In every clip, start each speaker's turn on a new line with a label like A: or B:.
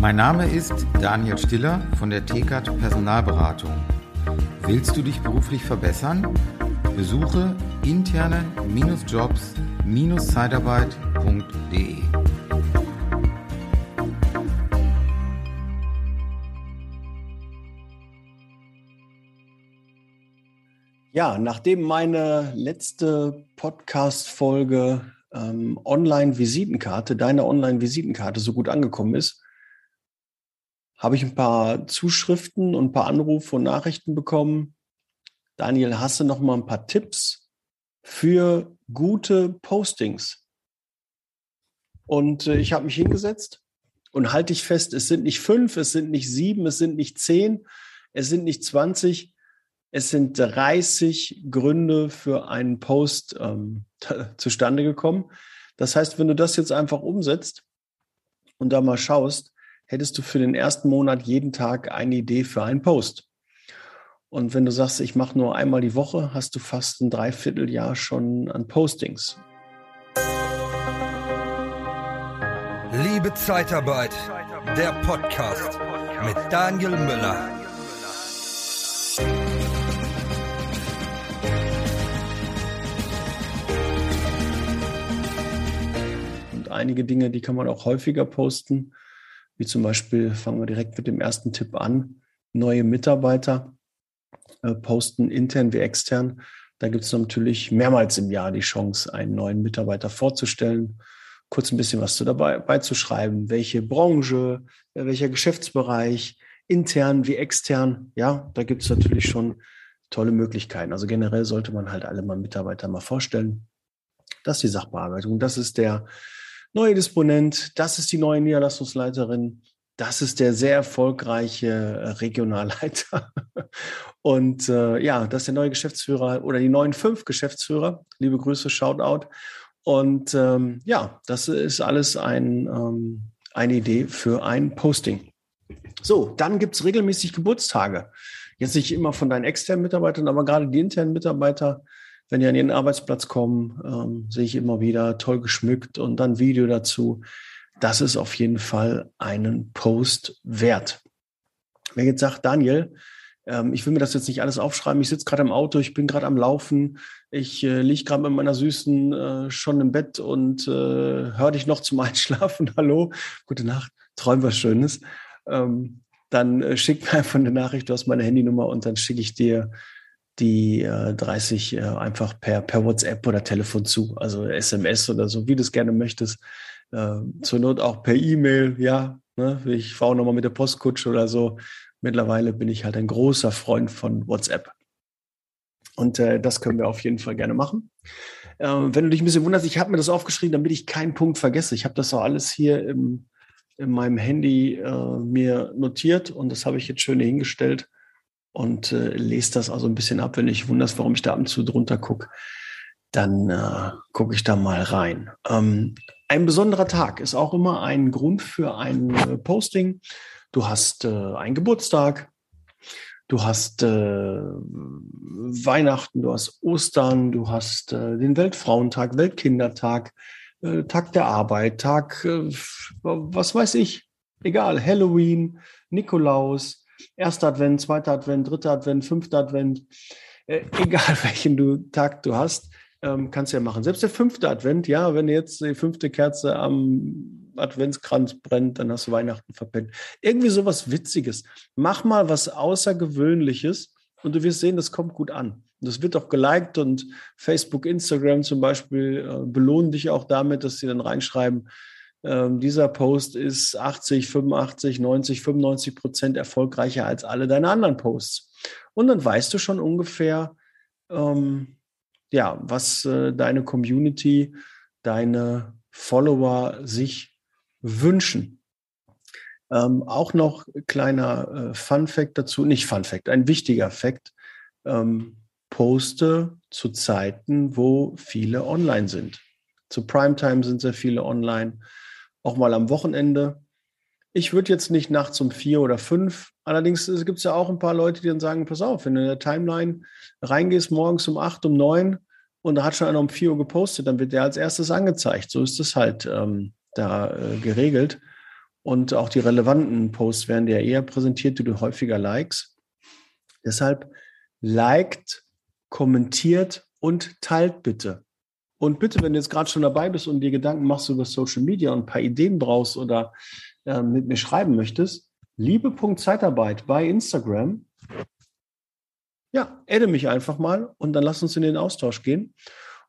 A: Mein Name ist Daniel Stiller von der TKAT Personalberatung. Willst du dich beruflich verbessern? Besuche interne-jobs-zeitarbeit.de.
B: Ja, nachdem meine letzte Podcast-Folge ähm, Online-Visitenkarte, deine Online-Visitenkarte so gut angekommen ist, habe ich ein paar Zuschriften und ein paar Anrufe und Nachrichten bekommen. Daniel, hast du noch mal ein paar Tipps für gute Postings? Und äh, ich habe mich hingesetzt und halte ich fest, es sind nicht fünf, es sind nicht sieben, es sind nicht zehn, es sind nicht zwanzig, es sind 30 Gründe für einen Post ähm, zustande gekommen. Das heißt, wenn du das jetzt einfach umsetzt und da mal schaust, hättest du für den ersten Monat jeden Tag eine Idee für einen Post. Und wenn du sagst, ich mache nur einmal die Woche, hast du fast ein Dreivierteljahr schon an Postings.
C: Liebe Zeitarbeit, der Podcast mit Daniel Müller.
B: Und einige Dinge, die kann man auch häufiger posten wie zum Beispiel, fangen wir direkt mit dem ersten Tipp an, neue Mitarbeiter äh, posten intern wie extern. Da gibt es natürlich mehrmals im Jahr die Chance, einen neuen Mitarbeiter vorzustellen, kurz ein bisschen was zu dabei beizuschreiben, welche Branche, äh, welcher Geschäftsbereich, intern wie extern. Ja, da gibt es natürlich schon tolle Möglichkeiten. Also generell sollte man halt alle mal Mitarbeiter mal vorstellen. Das ist die Sachbearbeitung. Das ist der neue Disponent, das ist die neue Niederlassungsleiterin, das ist der sehr erfolgreiche äh, Regionalleiter. Und äh, ja, das ist der neue Geschäftsführer oder die neuen fünf Geschäftsführer. Liebe Grüße, Shoutout. Und ähm, ja, das ist alles ein, ähm, eine Idee für ein Posting. So, dann gibt es regelmäßig Geburtstage. Jetzt nicht immer von deinen externen Mitarbeitern, aber gerade die internen Mitarbeiter wenn die an ihren Arbeitsplatz kommen, ähm, sehe ich immer wieder toll geschmückt und dann Video dazu. Das ist auf jeden Fall einen Post wert. Wer jetzt sagt, Daniel, ähm, ich will mir das jetzt nicht alles aufschreiben, ich sitze gerade im Auto, ich bin gerade am Laufen, ich äh, liege gerade mit meiner Süßen äh, schon im Bett und äh, höre dich noch zum Einschlafen. Hallo, gute Nacht, träum was Schönes. Ähm, dann äh, schick mir einfach eine Nachricht, du hast meine Handynummer und dann schicke ich dir die äh, 30 äh, einfach per, per WhatsApp oder Telefon zu, also SMS oder so, wie du es gerne möchtest. Äh, zur Not auch per E-Mail, ja. Ne? Ich fahre nochmal mit der Postkutsche oder so. Mittlerweile bin ich halt ein großer Freund von WhatsApp. Und äh, das können wir auf jeden Fall gerne machen. Äh, wenn du dich ein bisschen wunderst, ich habe mir das aufgeschrieben, damit ich keinen Punkt vergesse. Ich habe das auch alles hier im, in meinem Handy äh, mir notiert und das habe ich jetzt schön hingestellt und äh, lese das also ein bisschen ab. Wenn ich wundert, warum ich da ab und zu drunter gucke, dann äh, gucke ich da mal rein. Ähm, ein besonderer Tag ist auch immer ein Grund für ein äh, Posting. Du hast äh, einen Geburtstag, du hast äh, Weihnachten, du hast Ostern, du hast äh, den Weltfrauentag, Weltkindertag, Tag der Arbeit, Tag, was weiß ich, egal, Halloween, Nikolaus, erster Advent, zweiter Advent, dritter Advent, fünfter Advent, äh, egal welchen du Tag du hast, ähm, kannst du ja machen. Selbst der fünfte Advent, ja, wenn jetzt die fünfte Kerze am Adventskranz brennt, dann hast du Weihnachten verpennt. Irgendwie sowas Witziges. Mach mal was Außergewöhnliches und du wirst sehen, das kommt gut an. Das wird auch geliked und Facebook, Instagram zum Beispiel äh, belohnen dich auch damit, dass sie dann reinschreiben, ähm, dieser Post ist 80, 85, 90, 95 Prozent erfolgreicher als alle deine anderen Posts. Und dann weißt du schon ungefähr, ähm, ja, was äh, deine Community, deine Follower sich wünschen. Ähm, auch noch kleiner äh, Fun Fact dazu, nicht Fun Fact, ein wichtiger Fact. Ähm, poste zu Zeiten, wo viele online sind. Zu Primetime sind sehr viele online auch mal am Wochenende. Ich würde jetzt nicht nachts um vier oder fünf. Allerdings gibt es ja auch ein paar Leute, die dann sagen, pass auf, wenn du in der Timeline reingehst, morgens um acht, um neun und da hat schon einer um vier Uhr gepostet, dann wird der als erstes angezeigt. So ist es halt ähm, da äh, geregelt. und auch die relevanten Posts werden dir eher präsentiert, die du häufiger likes. Deshalb liked, kommentiert und teilt bitte. Und bitte, wenn du jetzt gerade schon dabei bist und dir Gedanken machst über Social Media und ein paar Ideen brauchst oder äh, mit mir schreiben möchtest, liebe.zeitarbeit bei Instagram. Ja, adde mich einfach mal und dann lass uns in den Austausch gehen.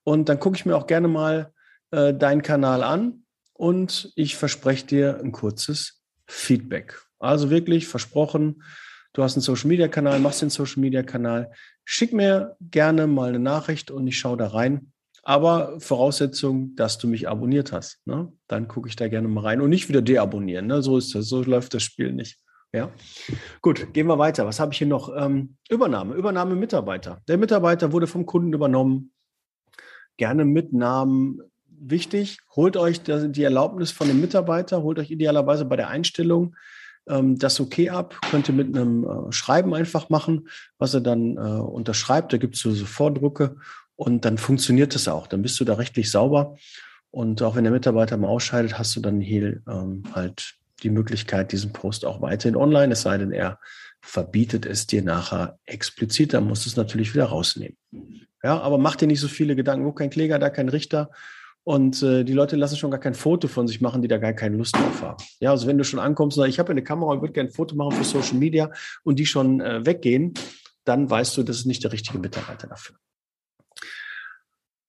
B: Und dann gucke ich mir auch gerne mal äh, deinen Kanal an und ich verspreche dir ein kurzes Feedback. Also wirklich versprochen, du hast einen Social Media Kanal, machst den Social Media Kanal, schick mir gerne mal eine Nachricht und ich schaue da rein aber Voraussetzung, dass du mich abonniert hast. Ne? Dann gucke ich da gerne mal rein und nicht wieder deabonnieren. Ne? So ist das, so läuft das Spiel nicht. Ja, gut, gehen wir weiter. Was habe ich hier noch? Ähm, Übernahme, Übernahme Mitarbeiter. Der Mitarbeiter wurde vom Kunden übernommen. Gerne mit Namen. Wichtig, holt euch die Erlaubnis von dem Mitarbeiter, holt euch idealerweise bei der Einstellung ähm, das okay ab, könnt ihr mit einem äh, Schreiben einfach machen, was er dann äh, unterschreibt. Da gibt es so, so Vordrucke und dann funktioniert es auch. Dann bist du da rechtlich sauber. Und auch wenn der Mitarbeiter mal ausscheidet, hast du dann hier ähm, halt die Möglichkeit, diesen Post auch weiterhin online, es sei denn, er verbietet es dir nachher explizit, dann musst du es natürlich wieder rausnehmen. Ja, aber mach dir nicht so viele Gedanken, wo kein Kläger, da kein Richter. Und äh, die Leute lassen schon gar kein Foto von sich machen, die da gar keine Lust drauf haben. Ja, also wenn du schon ankommst und sagst, ich habe eine Kamera und würde gerne ein Foto machen für Social Media und die schon äh, weggehen, dann weißt du, das ist nicht der richtige Mitarbeiter dafür.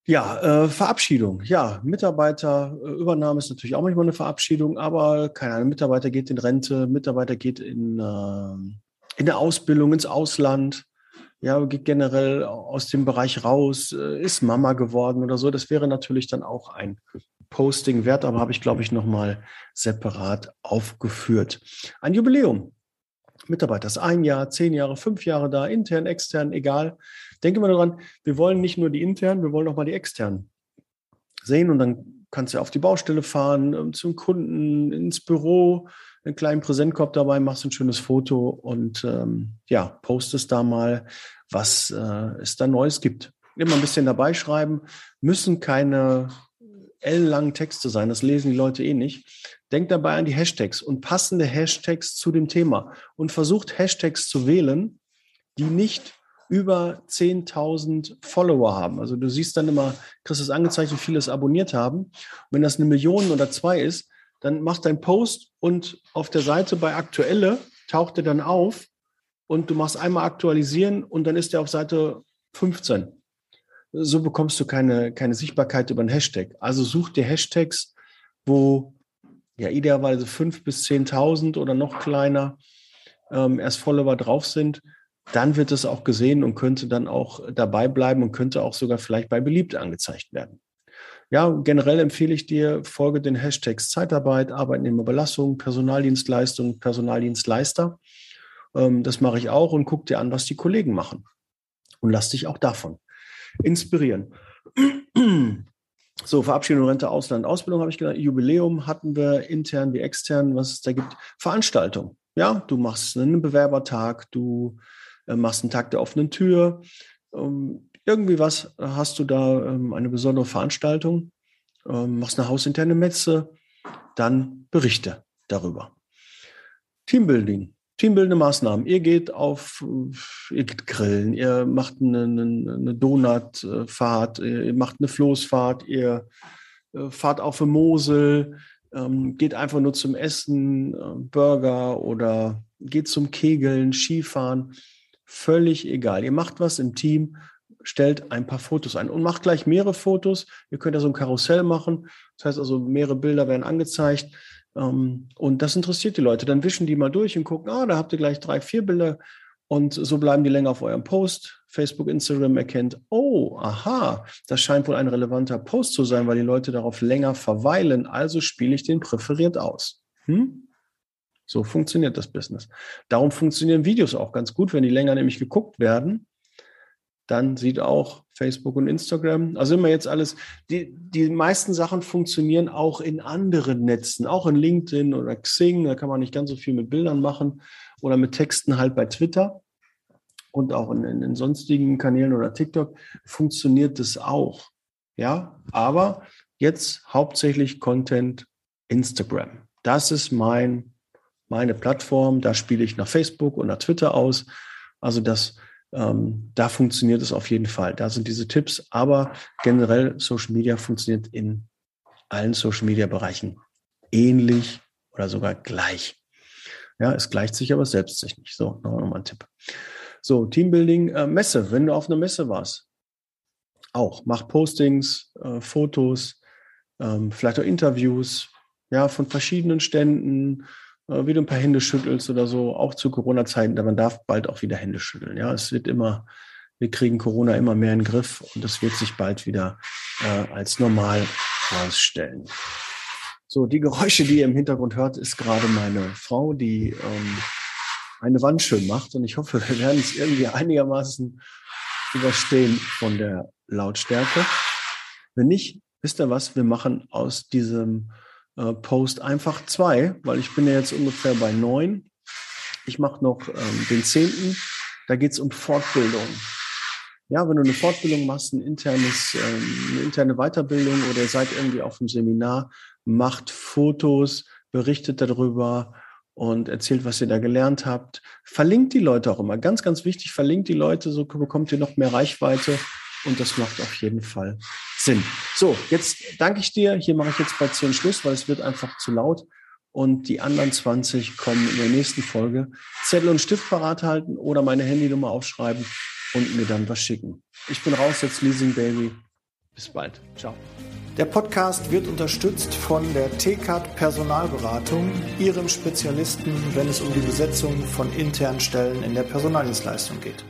B: Ja, äh, Verabschiedung. Ja, Mitarbeiterübernahme ist natürlich auch manchmal eine Verabschiedung, aber keine Ahnung, Mitarbeiter geht in Rente, Mitarbeiter geht in, äh, in der Ausbildung ins Ausland, ja, geht generell aus dem Bereich raus, äh, ist Mama geworden oder so. Das wäre natürlich dann auch ein Posting wert, aber habe ich, glaube ich, nochmal separat aufgeführt. Ein Jubiläum. Mitarbeiter ist ein Jahr, zehn Jahre, fünf Jahre da, intern, extern, egal. Denke mal daran, wir wollen nicht nur die internen, wir wollen auch mal die externen sehen und dann kannst du auf die Baustelle fahren, ähm, zum Kunden, ins Büro, einen kleinen Präsentkorb dabei, machst ein schönes Foto und ähm, ja, postest da mal, was äh, es da Neues gibt. Immer ein bisschen dabei schreiben, müssen keine ellenlangen Texte sein, das lesen die Leute eh nicht. Denkt dabei an die Hashtags und passende Hashtags zu dem Thema und versucht Hashtags zu wählen, die nicht über 10.000 Follower haben. Also du siehst dann immer, kriegst es angezeigt, wie viele es abonniert haben. Und wenn das eine Million oder zwei ist, dann machst dein Post und auf der Seite bei Aktuelle taucht er dann auf und du machst einmal aktualisieren und dann ist er auf Seite 15. So bekommst du keine, keine Sichtbarkeit über einen Hashtag. Also such dir Hashtags, wo ja idealerweise 5.000 bis 10.000 oder noch kleiner ähm, erst Follower drauf sind dann wird es auch gesehen und könnte dann auch dabei bleiben und könnte auch sogar vielleicht bei beliebt angezeigt werden. Ja, generell empfehle ich dir, folge den Hashtags Zeitarbeit, Arbeitnehmerbelastung, Personaldienstleistung, Personaldienstleister. Ähm, das mache ich auch und guck dir an, was die Kollegen machen. Und lass dich auch davon inspirieren. So, Verabschiedung, Rente, Ausland, Ausbildung habe ich genannt. Jubiläum hatten wir intern wie extern, was es da gibt. Veranstaltung. Ja, du machst einen Bewerbertag, du äh, machst einen Tag der offenen Tür. Ähm, irgendwie was hast du da ähm, eine besondere Veranstaltung, ähm, machst eine hausinterne Messe, dann berichte darüber. Teambuilding, teambildende Maßnahmen. Ihr geht auf, ihr geht grillen, ihr macht eine, eine, Donutfahrt, ihr macht eine Floßfahrt, ihr äh, fahrt auf eine Mosel, geht einfach nur zum Essen, Burger oder geht zum Kegeln, Skifahren völlig egal. Ihr macht was im Team, stellt ein paar Fotos ein und macht gleich mehrere Fotos. Ihr könnt ja so ein Karussell machen. Das heißt also, mehrere Bilder werden angezeigt. Ähm, und das interessiert die Leute. Dann wischen die mal durch und gucken, ah, da habt ihr gleich drei, vier Bilder. Und so bleiben die länger auf eurem Post. Facebook, Instagram erkennt, oh, aha, das scheint wohl ein relevanter Post zu sein, weil die Leute darauf länger verweilen. Also spiele ich den präferiert aus. Hm? So funktioniert das Business. Darum funktionieren Videos auch ganz gut, wenn die länger nämlich geguckt werden. Dann sieht auch Facebook und Instagram, also immer jetzt alles, die, die meisten Sachen funktionieren auch in anderen Netzen, auch in LinkedIn oder Xing, da kann man nicht ganz so viel mit Bildern machen oder mit Texten halt bei Twitter und auch in, in, in sonstigen Kanälen oder TikTok funktioniert das auch. Ja, aber jetzt hauptsächlich Content Instagram. Das ist mein, meine Plattform. Da spiele ich nach Facebook und nach Twitter aus. Also das, ähm, da funktioniert es auf jeden Fall. Da sind diese Tipps. Aber generell Social Media funktioniert in allen Social Media Bereichen ähnlich oder sogar gleich. Ja, es gleicht sich, aber selbst sich nicht. So, nochmal ein Tipp. So, Teambuilding, äh, Messe, wenn du auf einer Messe warst, auch, mach Postings, äh, Fotos, ähm, vielleicht auch Interviews, ja, von verschiedenen Ständen, wie du ein paar Hände schüttelst oder so, auch zu Corona-Zeiten, man darf bald auch wieder Hände schütteln. Ja, es wird immer, wir kriegen Corona immer mehr in den Griff und das wird sich bald wieder äh, als normal herausstellen. So, die Geräusche, die ihr im Hintergrund hört, ist gerade meine Frau, die ähm, eine Wand schön macht. Und ich hoffe, wir werden es irgendwie einigermaßen überstehen von der Lautstärke. Wenn nicht, wisst ihr was, wir machen aus diesem äh, Post einfach zwei, weil ich bin ja jetzt ungefähr bei neun. Ich mache noch ähm, den zehnten. Da geht es um Fortbildung. Ja, wenn du eine Fortbildung machst, ein internes, ähm, eine interne Weiterbildung oder seid irgendwie auf einem Seminar, macht Fotos, berichtet darüber und erzählt, was ihr da gelernt habt. Verlinkt die Leute auch immer. Ganz, ganz wichtig, verlinkt die Leute, so bekommt ihr noch mehr Reichweite und das macht auf jeden Fall Sinn. So, jetzt danke ich dir. Hier mache ich jetzt bei 10 Schluss, weil es wird einfach zu laut. Und die anderen 20 kommen in der nächsten Folge. Zettel und Stift parat halten oder meine Handynummer aufschreiben und mir dann was schicken. Ich bin raus jetzt, Leasing Baby. Bis bald. Ciao.
D: Der Podcast wird unterstützt von der TCAT Personalberatung, ihrem Spezialisten, wenn es um die Besetzung von internen Stellen in der Personaldienstleistung geht.